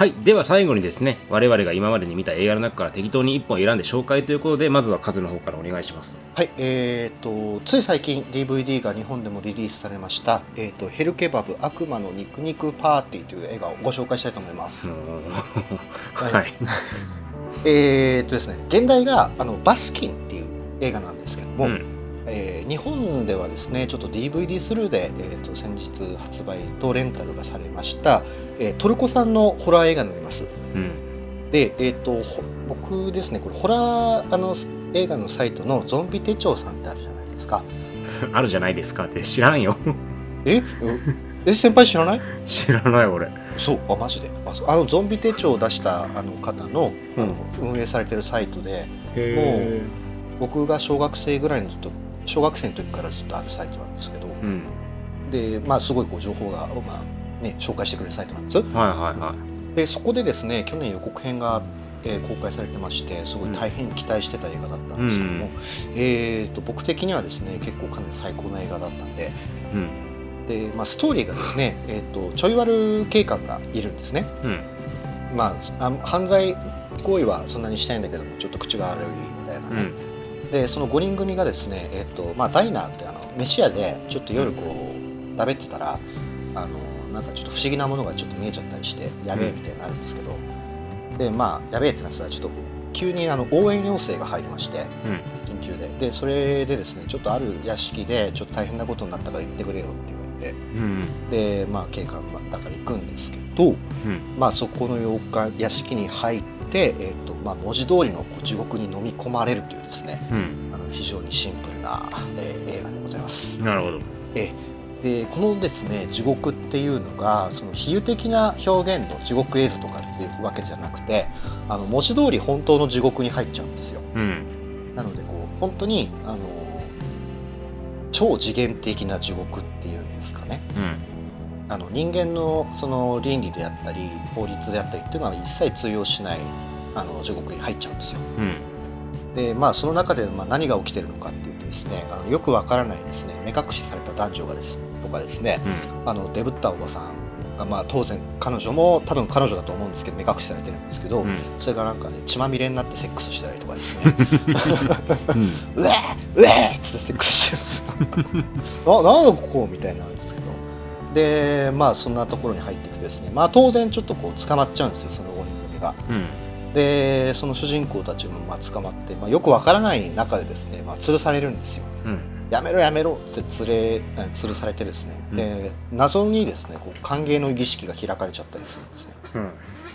はい。では最後にですね、我々が今までに見た映画の中から適当に1本選んで紹介ということで、まずはカズの方からお願いします。はい、えー、とつい最近 DVD が日本でもリリースされました「えー、とヘルケバブ悪魔の肉肉パーティー」という映画をご紹介したいと思います。はい。えー、とですね現代があのバスキンっていう映画なんですけども、うんえー日本ではですねちょっと DVD スルーで、えー、と先日発売とレンタルがされました、えートルコ産のホラー映画になります。うん。で、えー、とほ僕ですねこれホラーあの映画のサイトのゾンビ手帳さんってあるじゃないですか。あるじゃないですかって知らんよ。えうえ先輩知らない？知らない俺。そうあマジで？あのゾンビ手帳を出したあの方の,、うんあの運営されてるサイトでへ僕が小学生ぐらいの時小学生の時からずっとあるサイトなんですけどうん。でまあすごいこう情報が、まあね、紹介してくれるサイトなんですはいはいはい。でそこでですね去年予告編が、えー公開されてましてすごい大変期待してた映画だったんですけども、うんえー、と僕的にはですね結構かなり最高な映画だったんでうん。で、まあ、ストーリーがですね、えー、とちょい悪警官がいるんですねうん。まあ、あ犯罪行為はそんなにしたいんだけどもちょっと口が悪いみたいなね、うん。でその5人組がですね、えっとまあ、ダイナーってあの飯屋でちょっと夜こう食べてたらあのなんかちょっと不思議なものがちょっと見えちゃったりしてやべえみたいになるんですけど、でまあやべえってなってたらちょっと急にあの応援要請が入りましてうん。緊急ででそれでですねちょっとある屋敷でちょっと大変なことになったから行ってくれよって言われてうん。でまあ警官だから行くんですけど、うん。まあ、そこの洋館屋敷に入って、えーとまあ、文字通りの地獄に飲み込まれるというですねうん。あの非常にシンプルな、えー映画でございます。なるほど。でこのですね地獄っていうのがその比喩的な表現の地獄絵図とかっていうわけじゃなくてあの文字通り本当の地獄に入っちゃうんですよ。うん。なのでこう本当にあの超次元的な地獄っていうんですかね。うん。あの人間のその倫理であったり法律であったりっていうのは一切通用しないあの地獄に入っちゃうんですよ。うん。でまあその中でまあ何が起きてるのかっていうとですねあのよくわからないですね目隠しされた男女がですとかですねあのデブったおばさんがまあ当然彼女も多分彼女だと思うんですけど目隠しされてるんですけど、うん。それがなんかね血まみれになってセックスしたりとかですね うん。うえーうえーっつってセックスしてるんですよ ななんだここみたいになるんですけどでまあそんなところに入っていくとですねまあ当然ちょっとこう捕まっちゃうんですよその5人組がうん。でその主人公たちもまあ捕まって、まあ、よくわからない中でですね、まあ、吊るされるんですようん。やめろやめろって吊れえ吊るされてですね、で謎にですねこう歓迎の儀式が開かれちゃったりするんですねうん。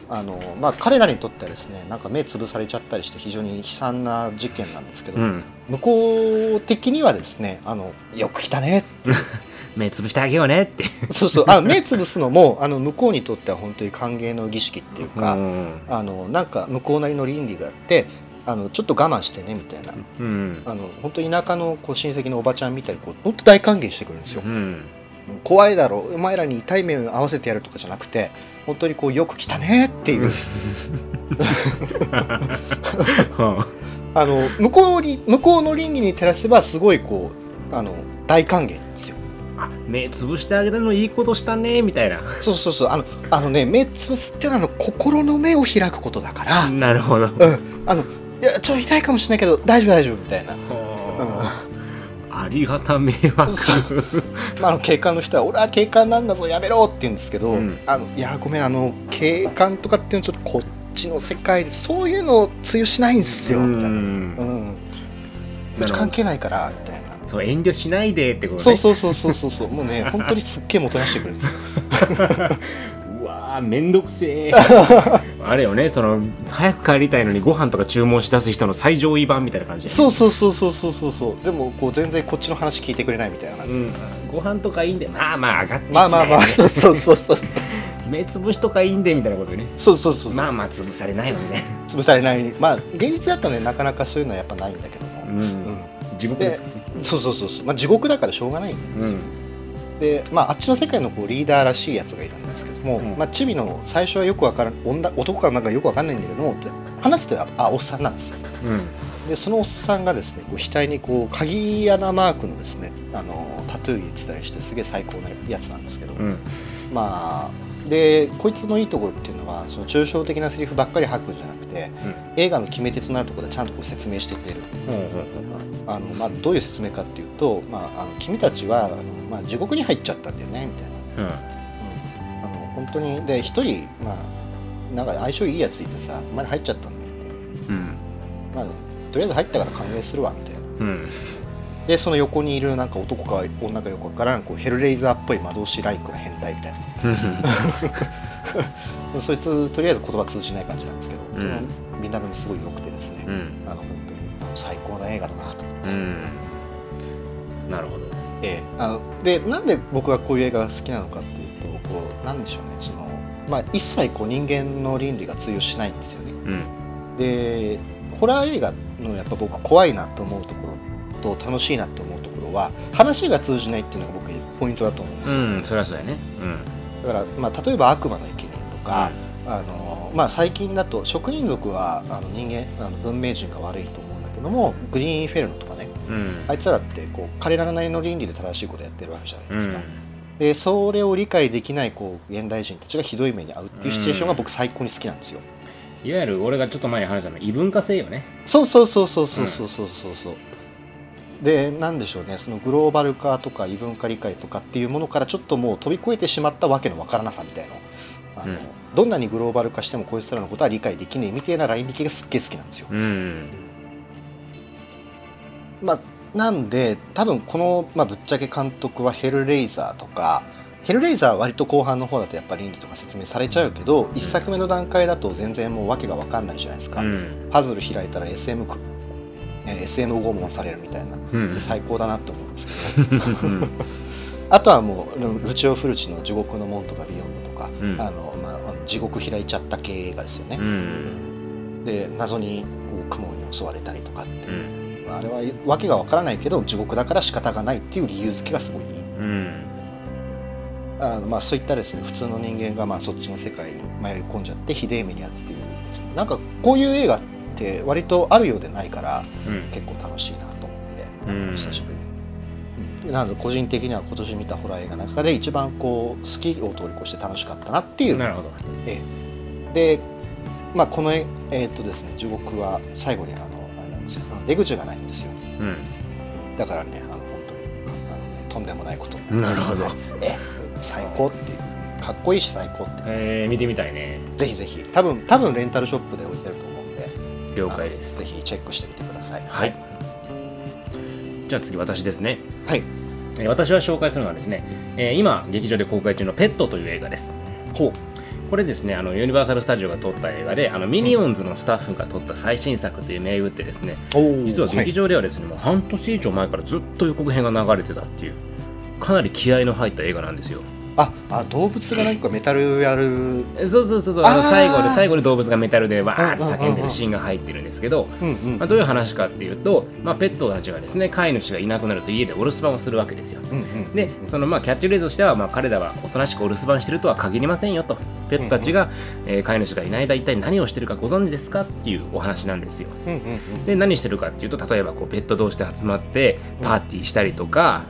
あのまあ彼らにとってはですねなんか目潰されちゃったりして非常に悲惨な事件なんですけど、うん。向こう的にはですねあのよく来たね 目つぶしてあげようねって。そうそうあ目つぶすのもあの向こうにとっては本当に歓迎の儀式っていうか、うん。あのなんか向こうなりの倫理があってあのちょっと我慢してねみたいなうん。あの本当田舎のこう親戚のおばちゃんみたいにこう本当大歓迎してくるんですよ、うん。怖いだろお前らに痛い目を合わせてやるとかじゃなくて本当にこうよく来たねっていうは あの向こうに向こうの倫理に照らせばすごいこうあの大歓迎ですよあ、目つぶしてあげたのいいことしたねみたいな。そうそうそう。あのあのね目つぶすっていうのはあの心の目を開くことだから、なるほど。うん。あのいやちょっと痛いかもしれないけど大丈夫大丈夫みたいな、はあありがた迷惑。まあ、あの警官の人は俺は警官なんだぞやめろって言うんですけど、うん。あのいやごめんあの警官とかっていうのはちょっとこっちの世界でそういうの通用しないんですよみたいな、うん。ん。うち関係ないからみたいな。そう、遠慮しないでってことね。そうそうそうそうそう。そうもうね本当にすっげえもてなしてくれるんですよ。うわーめんどくせえ。あれよねその早く帰りたいのにご飯とか注文し出す人の最上位版みたいな感じそうそうそうそうそうそうそう。でもこう全然こっちの話聞いてくれないみたいな、うん、ご飯とかいいんで。まあまあ上がってまあまあまあ。そうそうそうそう目つぶしとかいいんでみたいなことでね。そうそうそうまあまあ潰されないもんね。潰されない。まあ現実だとねなかなかそういうのはやっぱないんだけども、うん、うん。地獄ですそうそうそうそう、まあ、地獄だからしょうがないんですよ、うん。で、まあ、あっちの世界のこうリーダーらしいやつがいるんですけども、うん。まあ、チビの最初はよくわからん女男かなんかよくわかんないんだけども話すとああおっさんなんですよ。うん。でそのおっさんがですねこう額にこう鍵穴マークのですねあのタトゥー入れてたりしてすげえ最高なやつなんですけど、うん。まあでこいつのいいところっていうのはその抽象的なセリフばっかり吐くんじゃなくて、映画の決め手となるところでちゃんとこう説明してくれる、あのまあ、どういう説明かっていうと、まあ、あの君たちはあの、まあ、地獄に入っちゃったんだよねみたいな、うん。あの本当にで一人、まあ、なんか相性いいやついてさお前ら入っちゃったんだよ、うん。まあ、とりあえず入ったから歓迎するわみたいな。うんでその横にいるなんか男か女か横からこうヘルレイザーっぽい魔導士ライクな変態みたいな。そいつとりあえず言葉通じない感じなんですけど、うん。みんなすごい良くてですね、うん。あの本当に最高な映画だなと。うん。なるほど。ええ。あのでなんで僕がこういう映画が好きなのかっていうとこうなんでしょうねその、まあ、一切こう人間の倫理が通用しないんですよね。うん。でホラー映画のやっぱ僕怖いなと思うところと楽しいなと思うところは話が通じないっていうのが僕ポイントだと思うんですよ、うんそりゃそうやね。うん。だから、まあ、例えば「悪魔の生贄とか、あのまあ、最近だと職人族はあの人間あの文明人が悪いと思うんだけどもグリーンインフェルノとかねうん。あいつらってこう彼らなりの倫理で正しいことやってるわけじゃないですか、うん。でそれを理解できないこう現代人たちがひどい目に遭うっていうシチュエーションが僕最高に好きなんですよ、いわゆる俺がちょっと前に話したの異文化性よね。そうそうそうそうそうそうそうそうそうでなんでしょうねそのグローバル化とか異文化理解とかっていうものからちょっともう飛び越えてしまったわけのわからなさみたいなあの、うん。どんなにグローバル化してもこいつらのことは理解できねえみたいなライン引きがすっげえ好きなんですよ。うん。まあなんで多分この、まあ、ぶっちゃけ監督はヘルレイザーとかヘルレイザーは割と後半の方だとやっぱり倫理とか説明されちゃうけど、一作目の段階だと全然もう訳が分かんないじゃないですか、うん。パズル開いたら SM く、えー SM 拷問されるみたいな。うん最高だなと思うんですけど。あとはもうルチオ・フルチの「地獄の門」とか「ビヨンド」とか、うん。あのまあ、地獄開いちゃった系映画ですよね。う、んで謎にこう雲に襲われたりとかってう。ん。あれは訳がわからないけど地獄だから仕方がないっていう理由付けがすごいいい。うん。あの、まあ、そういったですね普通の人間がまあそっちの世界に迷い込んじゃってひでえ目に遭っているなんかこういう映画って割とあるようでないからうん。結構楽しいなと思って、うん。久しぶりに、うん。なので個人的には今年見たホラー映画の中で一番こう好きを通り越して楽しかったなっていう。なるほど。で、まあ、このええーっとですね地獄は最後にあのあれなんですよ。出口がないんですよ。うん。だからねあの本当にあの、ね、とんでもないことになりますなるほど。はいえ。最高っていう。かっこいいし最高ってえー、見てみたいね。ぜひぜひ。多分多分レンタルショップで置いてると思う了解です。ぜひチェックしてみてください。はい。じゃあ次私ですね。はい。えー私は紹介するのはですね、えー今劇場で公開中の「ペット」という映画です。ほう。これですねあのユニバーサル・スタジオが撮った映画であのミニオンズのスタッフが撮った最新作という銘打ってですね実は劇場ではですね、もう半年以上前からずっと予告編が流れてたっていうかなり気合いの入った映画なんですよああ動物がなんかメタルやる。えそうそうそうそう。あの最後で最後に動物がメタルでわーって叫んでるシーンが入ってるんですけど、まあ、どういう話かっていうと、まあ、ペットたちがですね飼い主がいなくなると家でお留守番をするわけですよ。でそのまあキャッチフレーズとしては、まあ、彼らはおとなしくお留守番してるとは限りませんよとペットたちが、えー飼い主がいない間一体何をしてるかご存知ですかっていうお話なんですよ。で何してるかっていうと例えばこうペット同士で集まってパーティーしたりとか、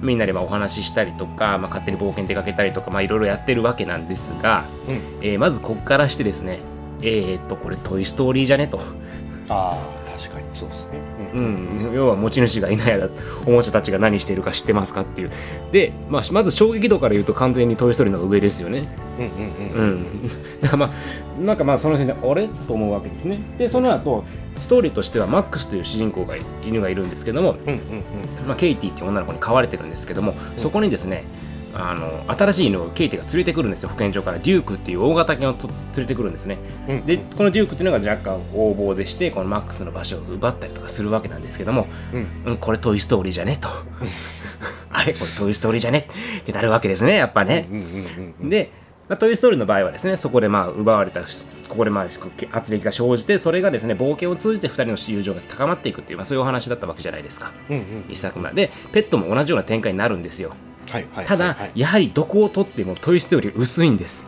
みんなでまあお話ししたりとか、まあ、勝手に冒険出かけたりとかまあいろいろやってるわけなんですが、うん。えーまずここからしてですねえー、っとこれ「トイ・ストーリー」じゃねと、ああ確かに。そうですね。う、ん、要は持ち主がいない間おもちゃたちが何しているか知ってますかっていう。で、まあ、まず衝撃度から言うと完全に「トイ・ストーリー」の上ですよね。うんうんうんうん、だからまあなんかまあその辺であれと思うわけですね。でその後ストーリーとしてはマックスという主人公が犬がいるんですけども、うんうんまあ、ケイティっていう女の子に飼われてるんですけどもそこにですねあの新しい犬をケイティが連れてくるんですよ。保健所から。デュークっていう大型犬をと連れてくるんですね。うん。うんでこのデュークっていうのが若干横暴でしてこのマックスの場所を奪ったりとかするわけなんですけども、うん。うん、これトイ・ストーリーじゃね？と。あれこれトイ・ストーリーじゃね？ってなるわけですねやっぱね、で、まあ、トイ・ストーリーの場合はですねそこでまあ奪われたここでまあ圧力が生じてそれがですね冒険を通じて2人の友情が高まっていくっていう、まあ、そういうお話だったわけじゃないですか。うんうん一作目でペットも同じような展開になるんですよただ、やはりどこをとってもトイ・ストーリー薄いんです。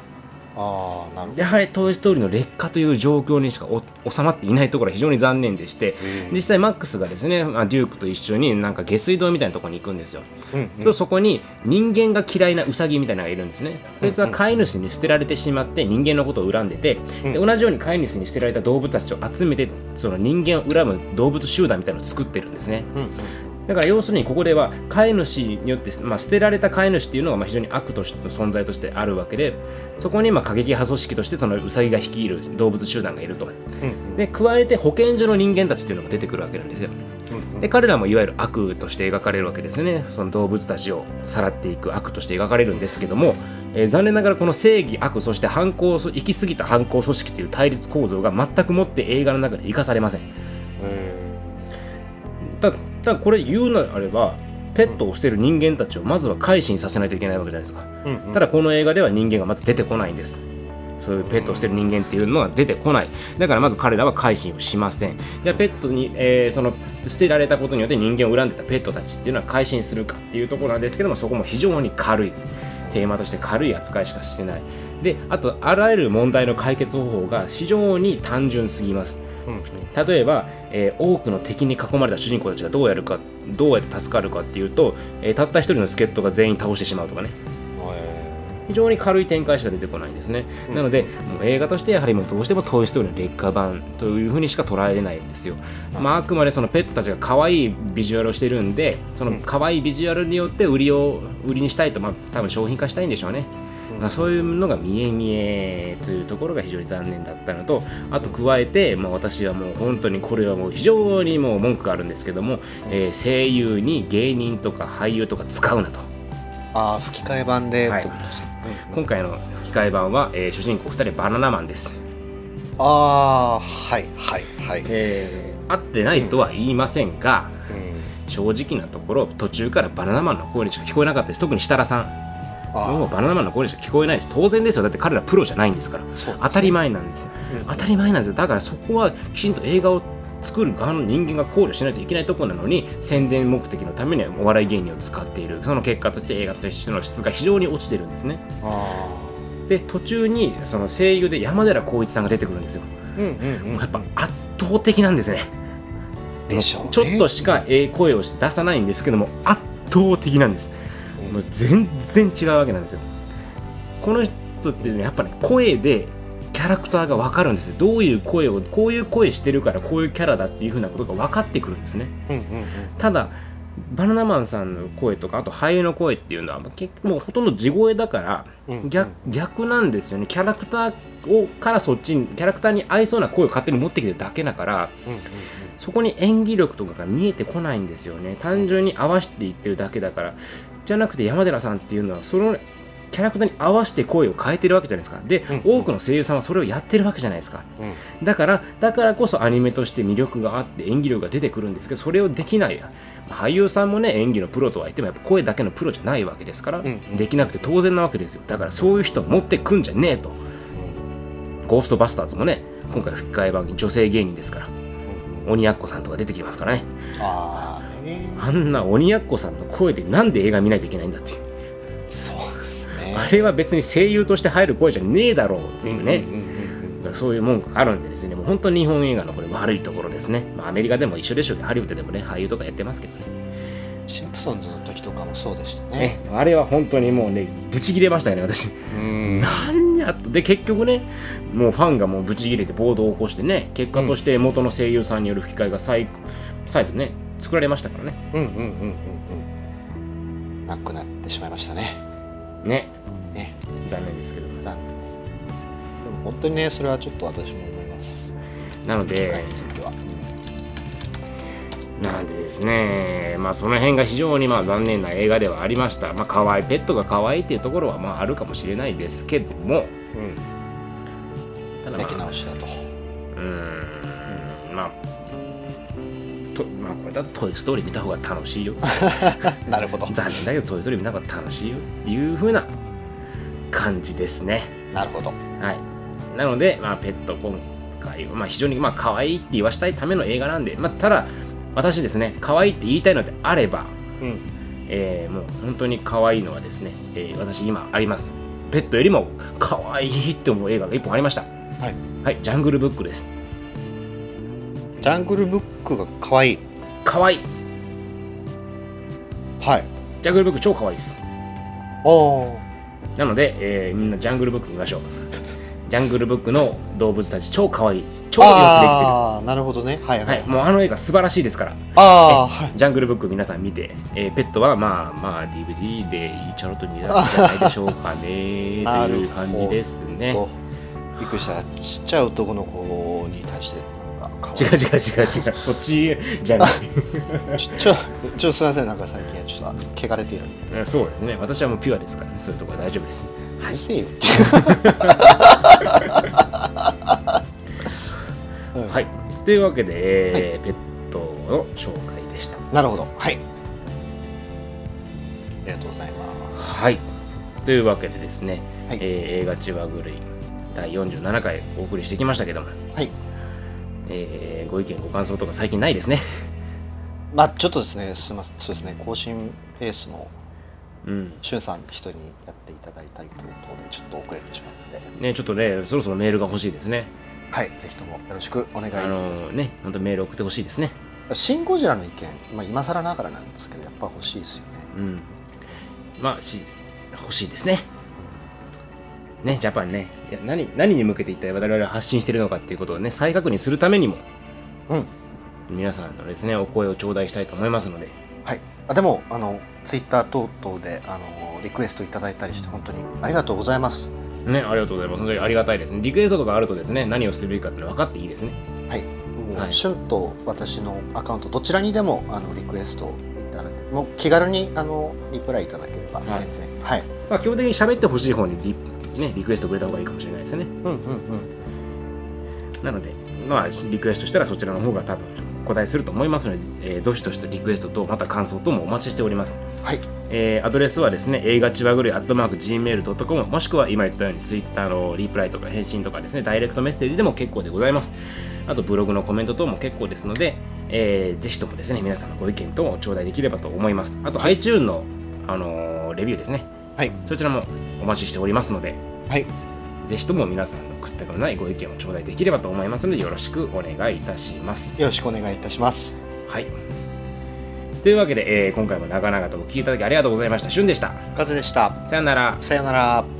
ああなるほど。やはり「トイ・ストーリー」の劣化という状況にしかお収まっていないところは非常に残念でしてうん実際マックスがですね、まあ、デュークと一緒になんか下水道みたいなところに行くんですよ、うんうん。とそこに人間が嫌いなウサギみたいなのがいるんですね。そいつは飼い主に捨てられてしまって人間のことを恨んでて、でうん。同じように飼い主に捨てられた動物たちを集めてその人間を恨む動物集団みたいなのを作ってるんですね。うんうんだから要するにここでは飼い主によって、まあ、捨てられた飼い主っていうのがまあ非常に悪としての存在としてあるわけでそこにまあ過激派組織としてそのウサギが率いる動物集団がいると。うんうん。で加えて保健所の人間たちっていうのが出てくるわけなんですよ。うんうん。で彼らもいわゆる悪として描かれるわけですね。その動物たちをさらっていく悪として描かれるんですけども、えー残念ながらこの正義悪そして反抗行き過ぎた反抗組織という対立構造が全くもって映画の中で生かされません。たただこれ言うのであればペットを捨てる人間たちをまずは改心させないといけないわけじゃないですか。うんうん。ただこの映画では人間がまず出てこないんです。そういうペットを捨てる人間っていうのは出てこない。だからまず彼らは改心をしません。じゃあペットに、えーその捨てられたことによって人間を恨んでたペットたちっていうのは改心するかっていうところなんですけどもそこも非常に軽い。テーマとして軽い扱いしかしてない。であとあらゆる問題の解決方法が非常に単純すぎますうん。うん例えば、えー多くの敵に囲まれた主人公たちがどうやるかどうやって助かるかっていうと、えーたった一人の助っ人が全員倒してしまうとかね。え非常に軽い展開しか出てこないんですね、うん。なのでもう映画としてやはりもうどうしても「トイ・ストーリー」の劣化版というふうにしか捉えれないんですよ、うんまあ、あくまでそのペットたちが可愛いビジュアルをしてるんでそのうん。可愛いビジュアルによって売りを売りにしたいと、まあ、多分商品化したいんでしょうね、うんまあ、そういうのが見え見えというところが非常に残念だったのとあと加えて、まあ、私はもう本当にこれはもう非常にもう文句があるんですけども、えー声優に芸人とか俳優とか使うなと。ああ吹き替え版ではい。ってことですか？今回の吹き替え版は、えー主人公2人バナナマンです、ああはいはいはい。えー合ってないとは言いませんがうん。正直なところ途中からバナナマンの声にしか聞こえなかったです。特に設楽さんもうあバナナマンの声にしか聞こえないです当然ですよ。だって彼らプロじゃないんですから。あそう当たり前なんですうん。当たり前なんですよ。だからそこはきちんと映画を作る側の人間が考慮しないといけないところなのに宣伝目的のためにはお笑い芸人を使っている。その結果として映画としての質が非常に落ちてるんですね。あで途中にその声優で山寺宏一さんが出てくるんですよ。あうんうんうん。やっぱ圧倒的なんですね。でしょうね。ちょっとしかええ声を出さないんですけども圧倒的なんです。うんもう全然違うわけなんですよ。この人っていうのはやっぱね声でキャラクターが分かるんですよ。どういう声をこういう声してるからこういうキャラだっていうふうなことが分かってくるんですね。うんうんただバナナマンさんの声とかあと俳優の声っていうのはまあ結構もうほとんど地声だからうんうん。逆逆なんですよね。キャラクターをからそっちにキャラクターに合いそうな声を勝手に持ってきてるだけだからうんうん。そこに演技力とかが見えてこないんですよね。単純に合わせていってるだけだからじゃなくて山寺さんっていうのはそのキャラクターに合わせて声を変えてるわけじゃないですか。で、うん。多くの声優さんはそれをやってるわけじゃないですか。うん。だからだからこそアニメとして魅力があって演技力が出てくるんですけどそれをできない俳優さんもね演技のプロとは言ってもやっぱ声だけのプロじゃないわけですから、うん。できなくて当然なわけですよ。だからそういう人を持ってくんじゃねえと。ゴーストバスターズもね今回吹き替え版女性芸人ですから鬼奴さんとか出てきますからね。ああねあんな鬼奴さんの声でなんで映画見ないといけないんだっていう。そうですね。あれは別に声優として入る声じゃねえだろうっていうね、そういう文句があるんでですね。もう本当に日本映画のこれ悪いところですね、まあ、アメリカでも一緒でしょうけどハリウッドでもね俳優とかやってますけどね。シンプソンズの時とかもそうでしたね。ねあれは本当にもうねブチ切れましたよね私。うん。なんやとで結局ねもうファンがもうブチ切れて暴動を起こしてね結果として元の声優さんによる吹き替えが再再度ね作られましたからね。うんうんうんうんうん。なくなってしまいましたね。ね。ね。残念ですけど。残念。でも本当にねそれはちょっと私も思います。なのでなんでですね。まあその辺が非常にまあ残念な映画ではありました。まあ可愛いペットが可愛いっていうところはまああるかもしれないですけども。うんと「トイ・ストーリー」見た方が楽しいよ。なるほど。残念だけど「トイ・ストーリー」見た方が楽しいよっていう風な感じですね。なるほど。はい。なのでまあペット今回はまあ非常にまあ可愛いって言わしたいための映画なんでまあただ私ですね可愛いって言いたいのであればうん。えーもう本当に可愛いのはですね、えー私今あります。ペットよりも可愛いって思う映画が1本ありました。はい、はい、ジャングルブックです。ジャングルブックが可愛い可愛い。はい。ジャングルブック超可愛いです。おー。なので、えーみんなジャングルブック見ましょう。ジャングルブックの動物たち超可愛い。超よくできてる。ああなるほどね。はいは、はいい、もうあの映画素晴らしいですから。ああはい。ジャングルブック皆さん見て、えーペットはまあまあ DVD でいいちゃろとになるんじゃないでしょうかね。という感じですね。びっくりした。ちっちゃい男の子に対して違う違う違う違う。そっちじゃない。ちょちょちょすみません。なんか最近はちょっとあの汚れている。うんそうですね。私はもうピュアですからねそういうところは大丈夫です。せえよ。う んはい。というわけで、えーペットの紹介でした。なるほど。はい。ありがとうございます。はい。というわけでですね、はい。えー映画千葉狂い第47回お送りしてきましたけども、はいえーご意見ご感想とか最近ないですね。まあちょっとですねすみませんそうですね更新ペースのうん。しゅんさん人にやっていただいたりということでちょっと遅れてしまって。ねちょっとねそろそろメールが欲しいですね。はいぜひともよろしくお願いいたあします。のね本当メール送ってほしいですね。シン・ゴジラの意見、まあ、今更ながらなんですけどやっぱ欲しいですよね。うん。まあし欲しいですねねジャパンね。いや何何に向けて一体我々は発信しているのかっていうことをね再確認するためにもうん。皆さんのですねお声を頂戴したいと思いますので。はい。あでもあのツイッター等々であのリクエストいただいたりして本当にありがとうございます。ね、ありがとうございます。本当にありがたいですね。リクエストとかあるとですね、何をするべきかって分かっていいですね。はい。もう、はいシュンと私のアカウントどちらにでもあのリクエストいただけもう気軽にあのリプライいただければ全はい。然。はい、まあ、基本的に喋ってほしい方にリ,、ね、リクエストくれた方がいいかもしれないですね。うんうんうんなので、まあ、リクエストしたらそちらの方が多分答えすると思いますので、えーどしどしとリクエストとまた感想ともお待ちしております。はいえーアドレスはですね、映画ちわぐるい、アットマーク、gmail.com、もしくは今言ったように、ツイッターのリプライとか返信とかですね、ダイレクトメッセージでも結構でございます。あと、ブログのコメント等も結構ですので、えーぜひともですね、皆さんのご意見等を頂戴できればと思います。あと、iTune の、あのーレビューですね、はいそちらもお待ちしておりますので、はいぜひとも皆さんの食ったことないご意見を頂戴できればと思いますので、よろしくお願いいたします。よろしくお願いいたしますはい。というわけで、えー今回も長々とお聞きいただきありがとうございました。しゅんでした。カズでしたさよなら。さようなら